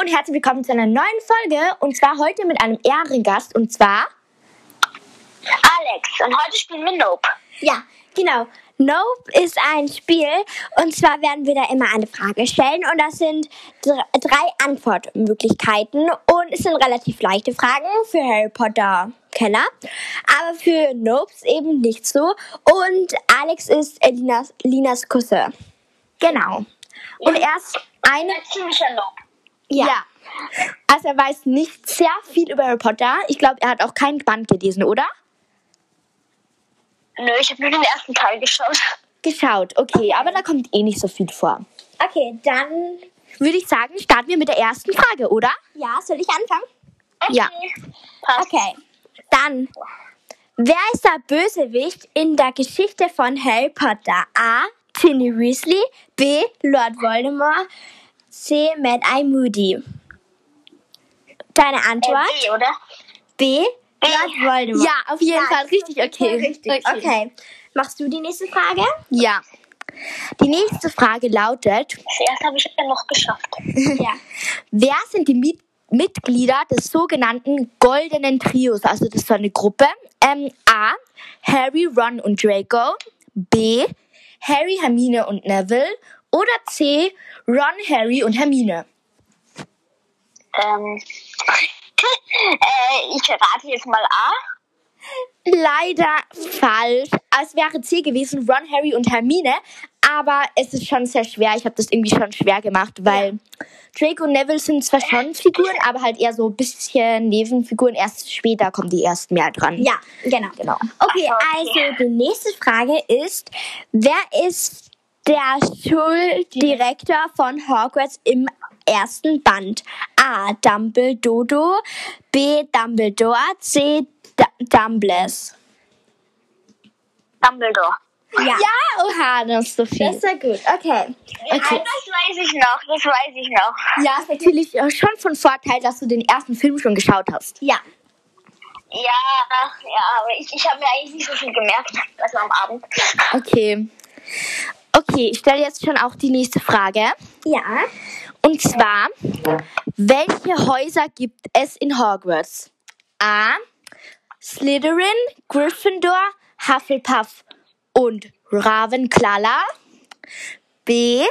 und herzlich willkommen zu einer neuen Folge und zwar heute mit einem Ehrengast und zwar Alex und heute spielen wir Nope. Ja, genau. Nope ist ein Spiel und zwar werden wir da immer eine Frage stellen und das sind dr- drei Antwortmöglichkeiten und es sind relativ leichte Fragen für Harry Potter Kenner, aber für Nopes eben nicht so und Alex ist äh, Linas, Linas Cousin. Genau. Und erst eine Ein ziemlicher Nope. Ja. Also er weiß nicht sehr viel über Harry Potter. Ich glaube, er hat auch kein Band gelesen, oder? Nö, ich habe nur den ersten Teil geschaut. Geschaut, okay, aber da kommt eh nicht so viel vor. Okay, dann würde ich sagen, starten wir mit der ersten Frage, oder? Ja, soll ich anfangen? Ja. Passt. Okay, dann. Wer ist der Bösewicht in der Geschichte von Harry Potter? A. Ginny Weasley, B. Lord Voldemort, C. Mad Eye Moody. Deine Antwort? Äh, B, oder? B. Lord Voldemort. Ja, auf jeden Ja, Fall richtig, okay. richtig. Okay. Machst du die nächste Frage? Ja. Die nächste Frage lautet, Das erste habe ich ja noch geschafft. ja. wer sind die Mit Mitglieder des sogenannten Goldenen Trios? Also das ist so eine Gruppe. Ähm, A. Harry, Ron und Draco. B. Harry, Hermine und Neville. Oder C. Ron, Harry und Hermine. Ähm. äh, ich rate jetzt mal A. Leider falsch. Es wäre C gewesen, Ron, Harry und Hermine. Aber es ist schon sehr schwer. Ich habe das irgendwie schon schwer gemacht, weil Draco und Neville sind zwar schon Figuren, aber halt eher so ein bisschen Nebenfiguren. Erst später kommen die erst mehr dran. Ja, genau. genau. Okay, Ach, also die nächste Frage ist, wer ist der Schuldirektor von Hogwarts im ersten Band? A. Dumbledore, B. Dumbledore, C. D Dumbles. Dumbledore. Ja. ja, oha, das ist so viel. Das ist ja gut, okay. Ja, okay. das weiß ich noch, das weiß ich noch. Ja, ist natürlich schon von Vorteil, dass du den ersten Film schon geschaut hast. Ja. Ja, ja, aber ich, ich habe mir eigentlich nicht so viel gemerkt, also am Abend. Okay. Okay, ich stelle jetzt schon auch die nächste Frage. Ja. Und zwar, welche Häuser gibt es in Hogwarts? A. Slytherin, Gryffindor, Hufflepuff und Ravenclaw. B.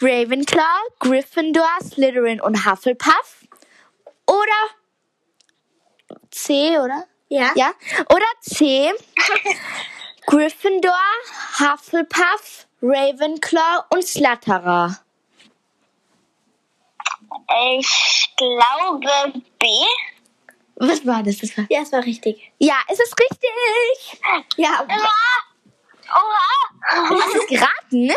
Ravenclaw, Gryffindor, Slytherin und Hufflepuff. Oder C, oder? Ja. Ja. Oder C. Gryffindor, Hufflepuff, Ravenclaw und Slytherin. Ich glaube B. Was war das? das war ja, es war richtig. Ja, es ist richtig. Ja, Oha! Oha! du hast es geraten, ne?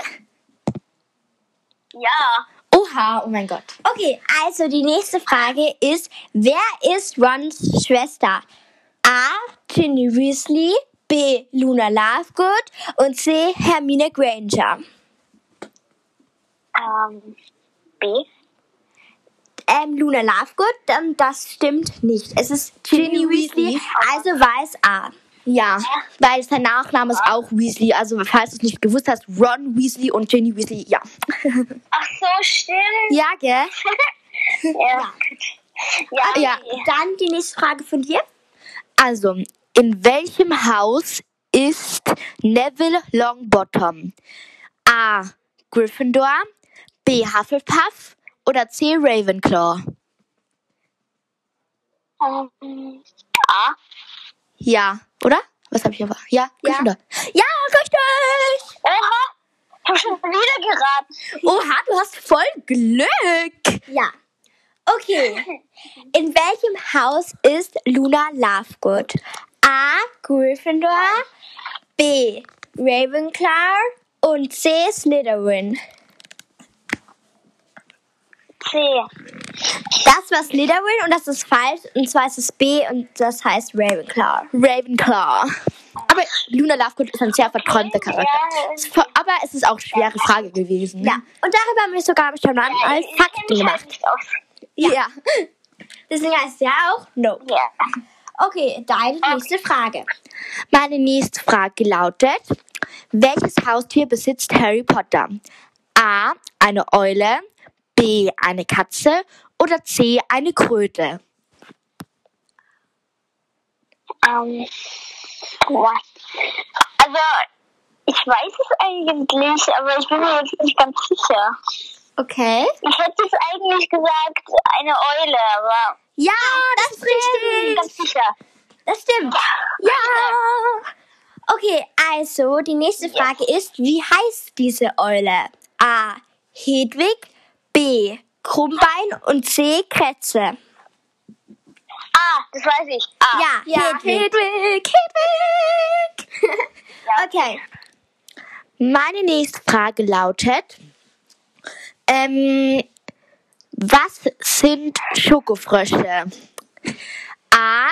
Ja. Oha, oh mein Gott. Okay, also die nächste Frage ist, wer ist Rons Schwester? A. Ginny Weasley, B. Luna Lovegood und C. Hermine Granger. Ähm, B. Ähm, Luna Lovegood, ähm, das stimmt nicht. Es ist Ginny Weasley, also es A. Ja, weil sein Nachname ist auch Weasley. Also falls du es nicht gewusst hast, Ron Weasley und Ginny Weasley, ja. Ach so, stimmt. Ja, gell? Ja. Ja, Ja, okay. dann die nächste Frage von dir. Also, in welchem Haus ist Neville Longbottom? A. Gryffindor, B. Hufflepuff oder C. Ravenclaw? Ähm, A. Ja, oder? Was habe ich aber? Ja, Gryffindor. Ja, richtig! Oha! Ich habe schon wieder geraten. Oha, du hast voll Glück! Ja. Okay. In welchem Haus ist Luna Lovegood? A. Gryffindor, B. Ravenclaw und C. Slytherin. C. Das war Slytherin und das ist falsch. Und zwar ist es B und das heißt Ravenclaw. Ravenclaw. Aber Luna Lovegood ist ein sehr verträumter Charakter. Aber es ist auch eine schwere Frage gewesen. Ja. Und darüber haben wir sogar schon mal als Fakten gemacht. Ja. Deswegen heißt es ja auch No. Ja. Okay, deine nächste Frage. Meine nächste Frage lautet, welches Haustier besitzt Harry Potter? A. Eine Eule. B. Eine Katze oder C. Eine Kröte? Ähm, was? Also, ich weiß es eigentlich, aber ich bin mir jetzt nicht ganz sicher. Okay. Ich hätte jetzt eigentlich gesagt, eine Eule, aber Ja, das, ist bin mir richtig. ganz sicher. Das stimmt. Ja. Okay, also die nächste Frage ist, wie heißt diese Eule? A. Hedwig, B. Krummbein und C. Kretze. Ah, das weiß ich. Ah, Ja, Hedwig. Hedwig. Hedwig. Okay. Meine nächste Frage lautet, ähm, was sind Schokofrösche? A.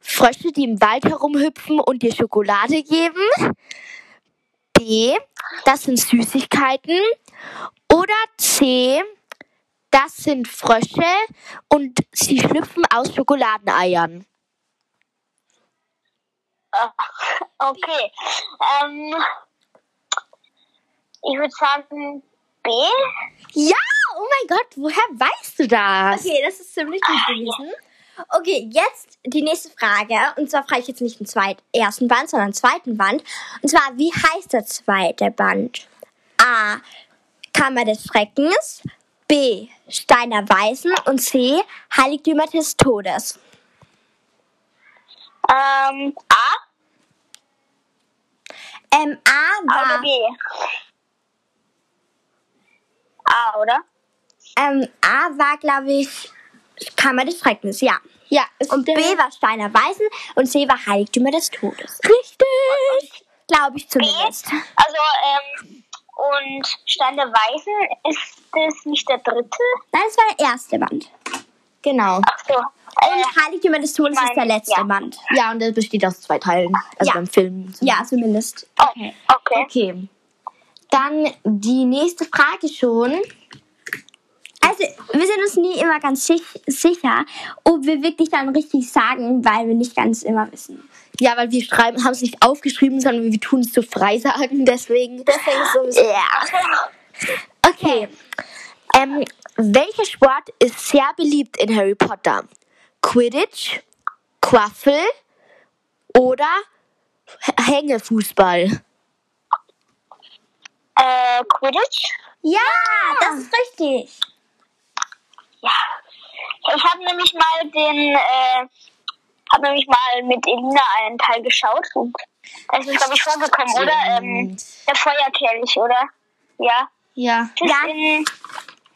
Frösche, die im Wald herumhüpfen und dir Schokolade geben. B. Das sind Süßigkeiten. Oder C. Das sind Frösche und sie schlüpfen aus Schokoladeneiern. Okay. Ähm, ich würde sagen B. Ja, oh mein Gott, woher weißt du das? Okay, das ist ziemlich gut gewesen. Okay, jetzt die nächste Frage. Und zwar frage ich jetzt nicht den zweiten, ersten Band, sondern den zweiten Band. Und zwar, wie heißt der zweite Band? A. Kammer des Schreckens. B. Steiner Weisen. Und C. Heiligtümer des Todes. Ähm, A Ähm, A oder war, B? A, oder? ähm, A war, glaube ich, Kammer des Schreckens, ja. Ja, Und B war Steiner Weisen und C war Heiligtümer des Todes. richtig. Glaube ich zumindest. Also, ähm, und Stein der Weisen, ist das nicht der dritte? Nein, es war der erste Band. Genau. Ach so. Äh, Und Heiligtümer des Todes mein- ist der letzte ja. Band. Ja, und das besteht aus zwei Teilen. Also Ja. beim Film. Ja, zumindest. oh, okay. Okay. Dann die nächste Frage schon. Also, wir sind uns nie immer ganz sich sicher, ob wir wirklich dann richtig sagen, weil wir nicht ganz immer wissen. Ja, weil wir schreiben, haben es nicht aufgeschrieben, sondern wir tun es so frei sagen. Deswegen. Deswegen so ein bisschen- Ja. Okay. Ähm, welcher Sport ist sehr beliebt in Harry Potter? Quidditch, Quaffel oder Hängefußball? Äh, Quidditch? Ja, das ist richtig. Ja. Ich habe nämlich mal den, äh, habe nämlich mal mit Elina einen Teil geschaut und da ist es, glaube ich, vorgekommen, oder? Ähm, der Feuerkelch, oder? Ja. Ja. Das Ja. in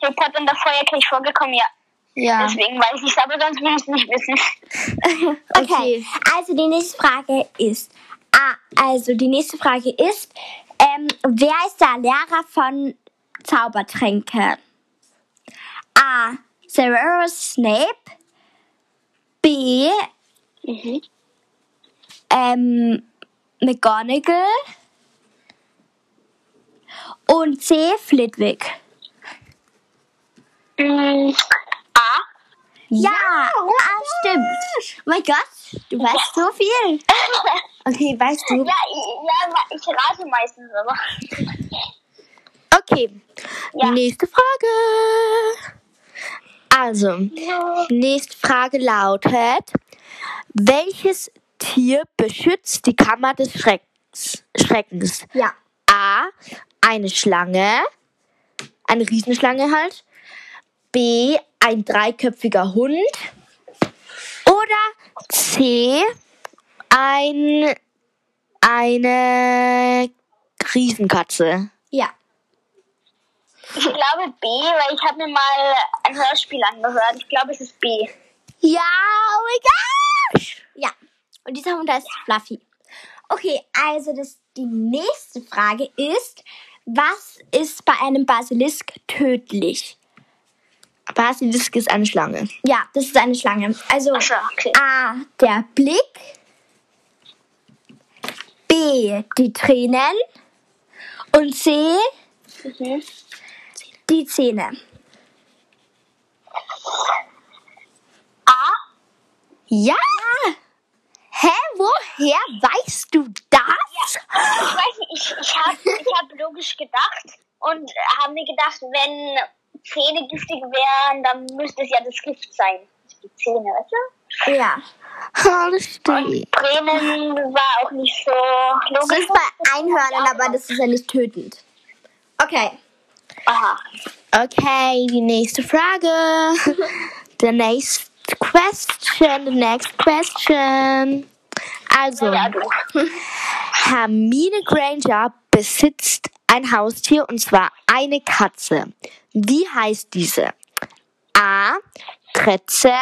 Harry Potter und der Feuerkelch vorgekommen, ja. Ja. Deswegen weiß ich es, aber sonst will ich es nicht wissen. Okay. Okay. Also die nächste Frage ist, ah, also die nächste Frage ist, ähm, wer ist der Lehrer von Zaubertränke? A. Severus Snape. B. Ähm, McGonagall. Und C. Flitwick. Mm, A. Ja, ah, stimmt. Oh mein Gott, du weißt so viel. Okay, weißt du? Ja, ich, ja, ich rate meistens, aber. Okay. Ja. Nächste Frage. Also, nächste Frage lautet: Welches Tier beschützt die Kammer des Schrecks, Schreckens? Ja. A. Eine Schlange. Eine Riesenschlange halt. B. Ein dreiköpfiger Hund. Oder C. Ein, eine Riesenkatze. Ja. Ich glaube B, weil ich habe mir mal ein Hörspiel angehört. Ich glaube, es ist B. Ja, oh mein Gott. Ja. Und dieser Hund heißt Fluffy. Okay, also das, die nächste Frage ist, was ist bei einem Basilisk tödlich? Basilisk ist eine Schlange. Ja, das ist eine Schlange. Also so, okay. A, der Blick. B, die Tränen. Und C, Mhm. die Zähne. A. Ja! Hä, woher weißt du das? Ich weiß nicht, ich, ich habe ich hab logisch gedacht und habe mir gedacht, wenn Zähne giftig wären, dann müsste es ja das Gift sein. Die Zähne, weißt du? Ja. Oh, das stimmt. Tränen war auch nicht so Das logisch. ist bei Einhörnern, aber das ist ja nicht tötend. Okay. Aha. Okay, die nächste Frage. the next question, the next question. Also, Ja, du. Hermine Granger besitzt ein Haustier und zwar eine Katze. Wie heißt diese? A. Kretze.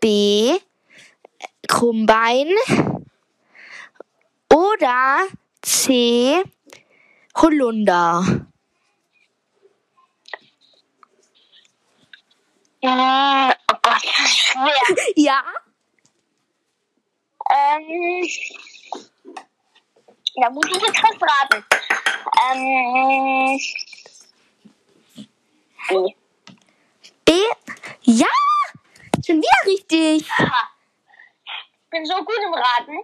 B. Krummbein. Oder C. Holunder. Mm, Oh Gott, das ist schwer. Ja. Ähm, da muss ich jetzt was raten. Ähm, B. B. Ja. Schon wieder richtig. Ich bin so gut im Raten.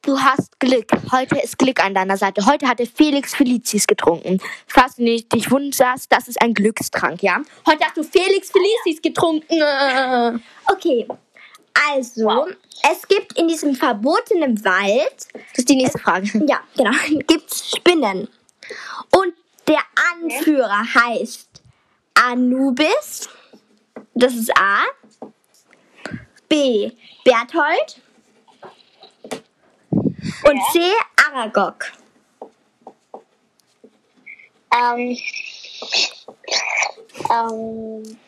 Du hast Glück. Heute ist Glück an deiner Seite. Heute hat der Felix Felicis getrunken. Falls du nicht dich wunderst, das ist ein Glückstrank, ja? Heute hast du Felix Felicis getrunken. Okay. Also, es gibt in diesem verbotenen Wald, Das ist die nächste Frage. ja, genau, gibt's Spinnen. Und der Anführer heißt Anubis. Das ist A. B. Berthold. Und Ja. C. Aragog. Ähm, ähm,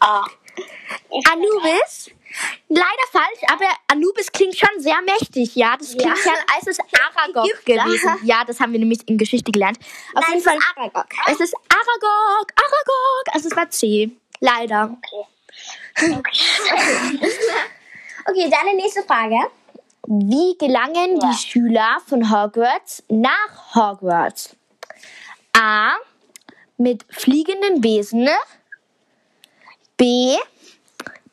ah. Ich Anubis? Leider falsch, aber Anubis klingt schon sehr mächtig, ja? Das klingt Ja. ja, als es Aragog gewesen. Ja, das haben wir nämlich in Geschichte gelernt. Auf Nein, jeden Fall, es ist Aragog. es ist Aragog, Aragog. Also es war C. Leider. Okay. Okay. Okay, deine nächste Frage. Wie gelangen Ja. die Schüler von Hogwarts nach Hogwarts? A. Mit fliegenden Wesen. B.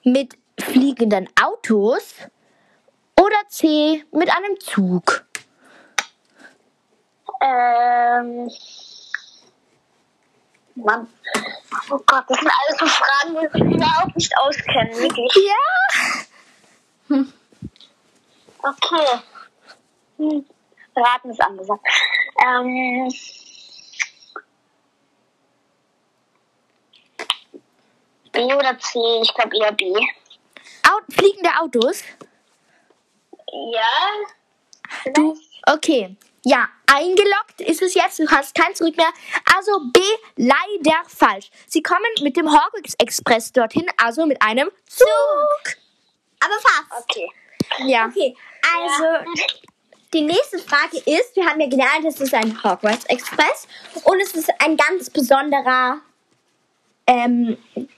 Mit fliegenden Autos. Oder C. Mit einem Zug. Ähm. Mann. Oh Gott, das sind alles so Fragen, die ich überhaupt nicht auskennen, wirklich. Ja. Okay. Hm. Raten ist angesagt. Ähm. B oder C? Ich glaube eher B. Au fliegende Autos? Ja. Du, okay. Ja, eingeloggt ist es jetzt. Du hast kein Zurück mehr. Also B, leider falsch. Sie kommen mit dem Hogwarts Express dorthin, also mit einem Zug. Aber fast. Okay. Ja. Okay, also die nächste Frage ist, wir haben ja gelernt, es ist ein Hogwarts Express und es ist ein ganz besonderer, ähm,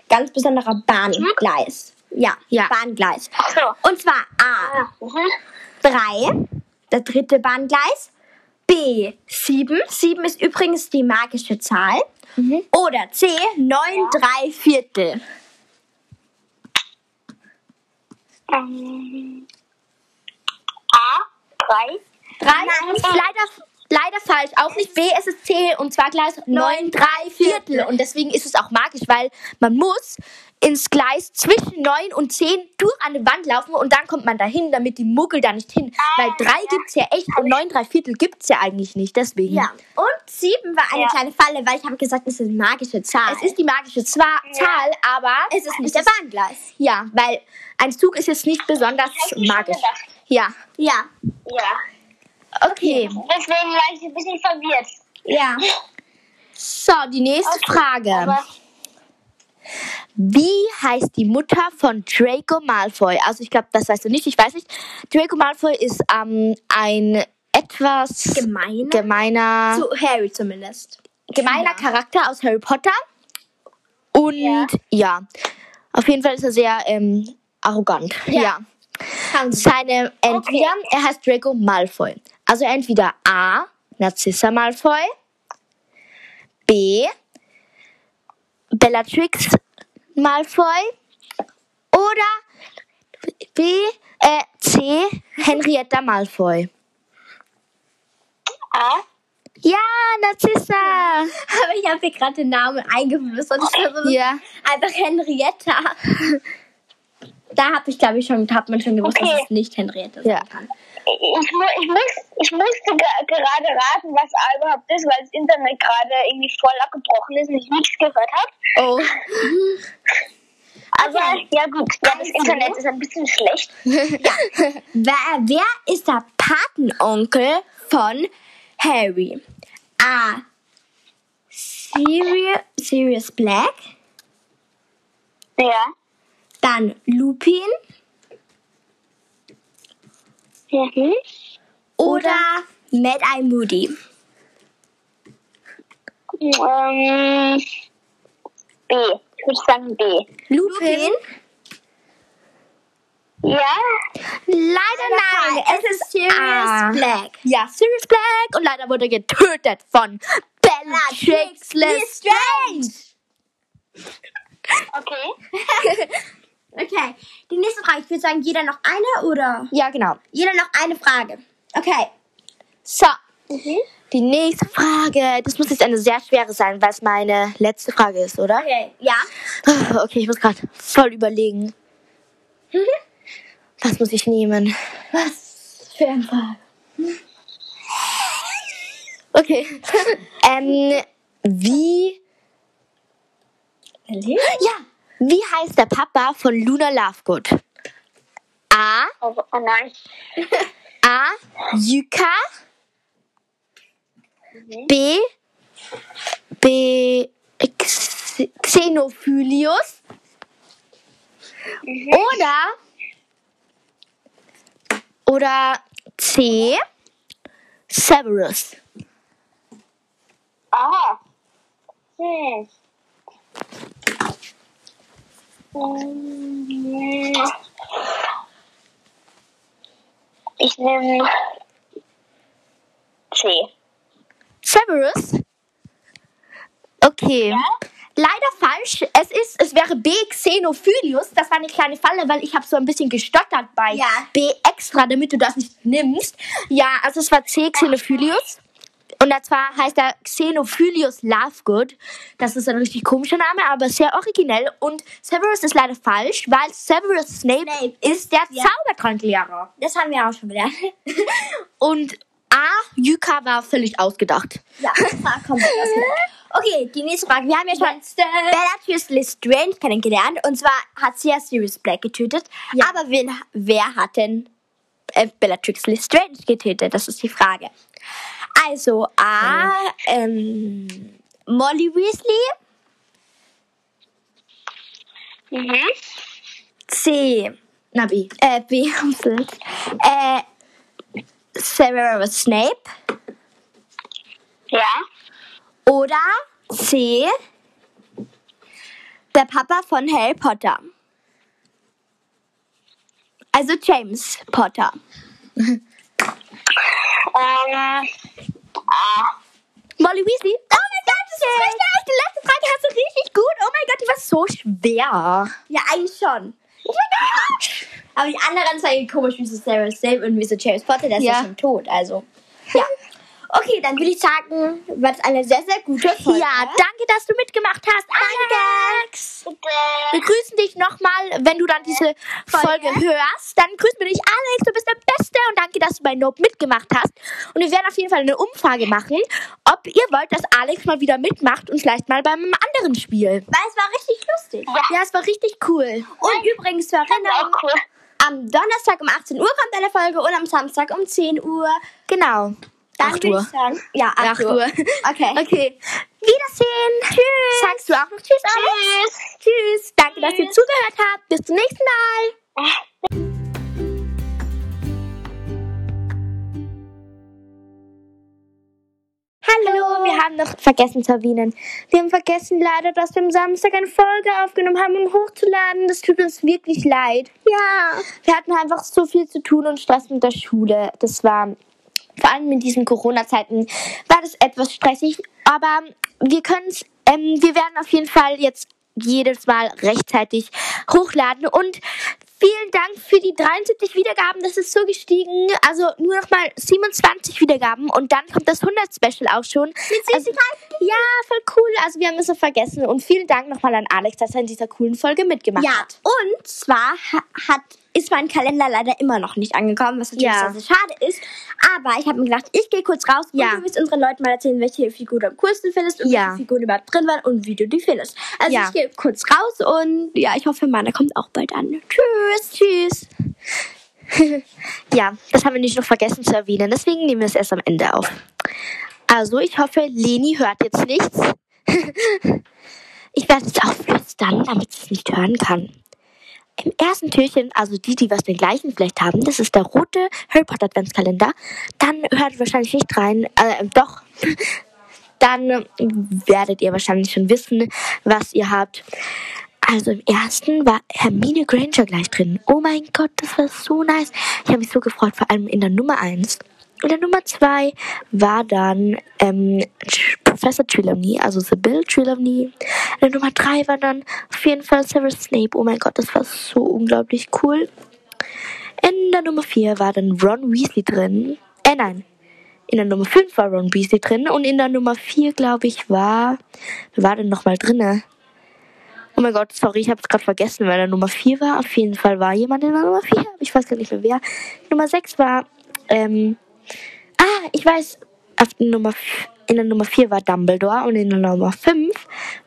ganz besonderer Bahngleis. Ja, Ja. Bahngleis. So. Und zwar A, Mhm. 3, das dritte Bahngleis. B, 7. 7 ist übrigens die magische Zahl. Oder C, 9, 3 Viertel. Ähm. A. 3. Drei ist leider, leider falsch. Auch nicht B, es ist C und zwar Gleis 9, 3 Viertel. Und deswegen ist es auch magisch, weil man muss ins Gleis zwischen 9 und 10 durch eine Wand laufen und dann kommt man dahin, damit die Muggel da nicht hin. Weil 3 gibt's ja echt und 9, 3 Viertel gibt's ja eigentlich nicht. Deswegen. Ja. Und 7 war eine Ja. kleine Falle, weil ich habe gesagt, es ist eine magische Zahl. Es ist die magische Zwa Zahl, aber es ist nicht der Bahngleis. Ja, weil ein Zug ist jetzt nicht besonders magisch. Ja. Ja. Ja. Okay. Deswegen war ich ein bisschen verwirrt. Ja. So, die nächste Frage. Aber Wie heißt die Mutter von Draco Malfoy? Also ich glaube, das weißt du nicht, ich weiß nicht. Draco Malfoy ist ähm, ein etwas Gemeiner? gemeiner, Zu Harry zumindest. gemeiner Charakter aus Harry Potter. Und Ja. ja, auf jeden Fall ist er sehr ähm, arrogant. Ja. ja. Seine entweder, er heißt Draco Malfoy. Also entweder A, Narcissa Malfoy, B, Bellatrix Malfoy oder B, äh, C, Henrietta Malfoy. A. Ja, Narzissa. Aber ich habe hier gerade den Namen eingeflüstert. So Ja. einfach Henrietta. Da habe ich, glaube ich, schon, hat man schon gewusst, Okay. dass es nicht Henrietta Ja. sein kann. Ich, mu ich, muss, ich musste ge- gerade raten, was A überhaupt ist, weil das Internet gerade irgendwie voll abgebrochen ist und ich nichts gehört habe. Oh. Aber ja gut, ja, das Also. Internet ist ein bisschen schlecht. Wer, wer ist der Patenonkel von Harry? A. Sirius, Sirius Black. Ja. Dann Lupin. Mhm. Oder Mad Eye Moody. Ähm, B. Ich würde sagen B. Lupin? Ja? Leider nein. Es ist Sirius Ah. Black. Ja, Sirius Black. Und leider wurde er getötet von Bellatrix Lestrange. Okay. Okay, die nächste Frage. Ich würde sagen, jeder noch eine oder? Ja, genau. Jeder noch eine Frage. Okay. So. Die nächste Frage. Das muss jetzt eine sehr schwere sein, weil es meine letzte Frage ist, oder? Okay, ja. Okay, ich muss gerade voll überlegen. Was muss ich nehmen? Was für ein Frage? Okay. ähm, wie, ja, wie heißt der Papa von Luna Lovegood? A. Oh, oh nein. A. Yuka. B. B. X Xenophylius. Oder. Oder C. Severus. Ah. Hm. Ich nehme C. Severus? Okay. Leider falsch. Es ist, es wäre B. Xenophylius. Das war eine kleine Falle, weil ich habe so ein bisschen gestottert bei Ja. B extra, damit du das nicht nimmst. Ja, also es war C. Xenophylius. Und zwar heißt er Xenophylius Lovegood. Das ist ein richtig komischer Name, aber sehr originell. Und Severus ist leider falsch, weil Severus Snape, Snape. ist der Ja. Zaubertranklehrer. Das haben wir auch schon gelernt. Und A. Yuka war völlig ausgedacht. ja, das war komplett ausgedacht. Okay, die nächste Frage. Wir haben ja schon Bellatrix Lestrange kennengelernt. Und zwar hat sie ja Sirius Black getötet. Ja. Aber wen, wer hat denn äh, Bellatrix Lestrange getötet? Das ist die Frage. Also, A. Ähm, Molly Weasley. Mhm. C. Na B. Äh, B. äh, Severus Snape. Ja. Oder C. Der Papa von Harry Potter. Also James Potter. Ähm, A. Molly Weasley. Oh mein Gott, das ist richtig. Die letzte Frage hast du richtig gut. Oh mein Gott, die war so schwer. Ja, eigentlich schon. Aber die anderen sagen komisch, wie so Sarah Snape und wie so James Potter, der ist ja schon tot. Also, ja. Okay, dann würde ich sagen, war das eine sehr, sehr gute Folge. Ja, danke, dass du mitgemacht hast, Alex. Bitte. Wir grüßen dich nochmal, wenn du dann diese Folge hörst. Dann grüßen wir dich, Alex, du bist der dass du bei Nope mitgemacht hast. Und wir werden auf jeden Fall eine Umfrage machen, ob ihr wollt, dass Alex mal wieder mitmacht und vielleicht mal beim anderen Spiel. Weil es war richtig lustig. Ja, es war richtig cool. Und übrigens zur Erinnerung, cool. am Donnerstag um 18 Uhr kommt eine Folge und am Samstag um 10 Uhr. Genau. Dann 8 würde Uhr. ich sagen, ja, 8, 8 Uhr. Uhr. Okay. Okay. Wiedersehen. Tschüss. Sagst du auch noch Tschüss, Alex? Tschüss. Tschüss. Danke, dass ihr zugehört habt. Bis zum nächsten Mal. Hallo, wir haben noch vergessen zu erwähnen. Wir haben vergessen leider, dass wir am Samstag eine Folge aufgenommen haben, um hochzuladen. Das tut uns wirklich leid. Ja. Wir hatten einfach so viel zu tun und Stress mit der Schule. Das war vor allem in diesen Corona-Zeiten war das etwas stressig. Aber wir können es, ähm, wir werden auf jeden Fall jetzt jedes Mal rechtzeitig hochladen und vielen Dank für die 73 Wiedergaben. Das ist so gestiegen. Also nur noch mal 27 Wiedergaben und dann kommt das 100 Special auch schon. Mit also, Ja, voll cool. Also wir haben es so vergessen. Und vielen Dank nochmal an Alex, dass er in dieser coolen Folge mitgemacht ja, hat. Und zwar hat ist mein Kalender leider immer noch nicht angekommen, was natürlich ja. sehr, sehr schade ist. Aber ich habe mir gedacht, ich gehe kurz raus ja. und du willst unseren Leuten mal erzählen, welche Figur du am coolsten findest und ja. welche Figuren überhaupt drin waren und wie du die findest. Also ja. ich gehe kurz raus und ja, ich hoffe, meiner kommt auch bald an. Tschüss. Tschüss. ja, das haben wir nicht noch vergessen zu erwähnen, deswegen nehmen wir es erst am Ende auf. Also, ich hoffe, Leni hört jetzt nichts. ich werde es auflöstern, damit sie es nicht hören kann. Im ersten Türchen, also die, die was den gleichen vielleicht haben, das ist der rote Harry Potter Adventskalender. Dann hört wahrscheinlich nicht rein, äh, doch. Dann werdet ihr wahrscheinlich schon wissen, was ihr habt. Also im ersten war Hermine Granger gleich drin. Oh mein Gott, das war so nice. Ich habe mich so gefreut, vor allem in der Nummer 1. In der Nummer 2 war dann ähm, Professor Trelawney, also Sibyl Trelawney. In der Nummer 3 war dann auf jeden Fall Severus Snape. Oh mein Gott, das war so unglaublich cool. In der Nummer 4 war dann Ron Weasley drin. Äh, nein. In der Nummer 5 war Ron Weasley drin. Und in der Nummer 4, glaube ich, war. Wer war denn nochmal drinne? Oh mein Gott, sorry, ich habe es gerade vergessen, weil der Nummer 4 war. Auf jeden Fall war jemand in der Nummer 4. Ich weiß gar nicht mehr wer. Nummer 6 war, ähm, ich weiß, Nummer, in der Nummer 4 war Dumbledore und in der Nummer 5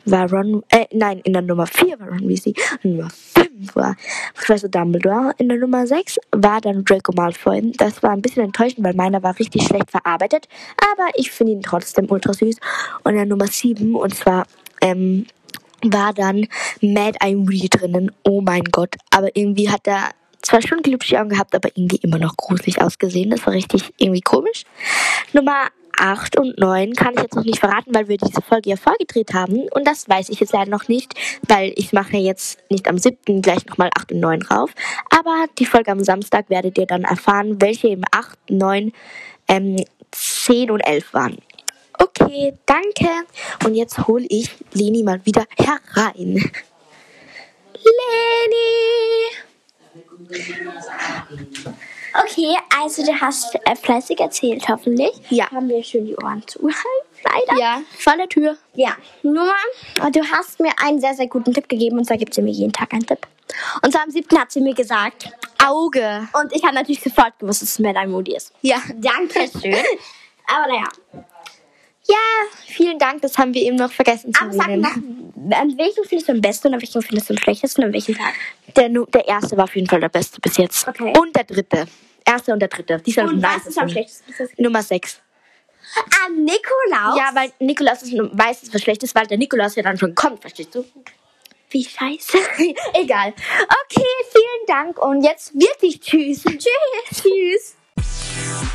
war Ron, äh, nein, in der Nummer 4 war Ron Weasley und Nummer 5 war Professor Dumbledore. In der Nummer 6 war dann Draco Malfoy. Das war ein bisschen enttäuschend, weil meiner war richtig schlecht verarbeitet, aber ich finde ihn trotzdem ultra süß. Und in der Nummer 7, und zwar, ähm, war dann Mad Eye Moody drinnen. Oh mein Gott. Aber irgendwie hat er zwar schon glitschige Augen gehabt, aber irgendwie immer noch gruselig ausgesehen. Das war richtig irgendwie komisch. Nummer 8 und 9 kann ich jetzt noch nicht verraten, weil wir diese Folge ja vorgedreht haben. Und das weiß ich jetzt leider noch nicht, weil ich mache jetzt nicht am 7. gleich nochmal 8 und 9 rauf. Aber die Folge am Samstag werdet ihr dann erfahren, welche im 8, 9, ähm, 10 und 11 waren. Okay, danke. Und jetzt hole ich Leni mal wieder herein. Leni! Okay, also du hast äh, fleißig erzählt, hoffentlich. Ja. Haben wir schön die Ohren zu. Leider. Ja, vor der Tür. Ja, nur, du hast mir einen sehr, sehr guten Tipp gegeben und zwar gibt sie mir jeden Tag einen Tipp. Und zwar am 7. hat sie mir gesagt, Auge. Und ich habe natürlich sofort gewusst, dass es Madame Moody ist. Ja. Danke schön. Aber naja, ja, vielen Dank, das haben wir eben noch vergessen zu Aber. Sag an welchen findest du am besten und an welchen findest du am schlechtesten und an welchem Tag? Der, der erste war auf jeden Fall der beste bis jetzt. Okay. Und der dritte. Erste und der dritte. Die sind und was ist am schlechtesten? Nummer 6. Am Nikolaus? Ja, weil Nikolaus ist, weiß, dass was schlecht ist, weil der Nikolaus ja dann schon kommt, verstehst du? Wie scheiße. Egal. Okay, vielen Dank und jetzt wirklich tschüss. Tschüss. Tschüss.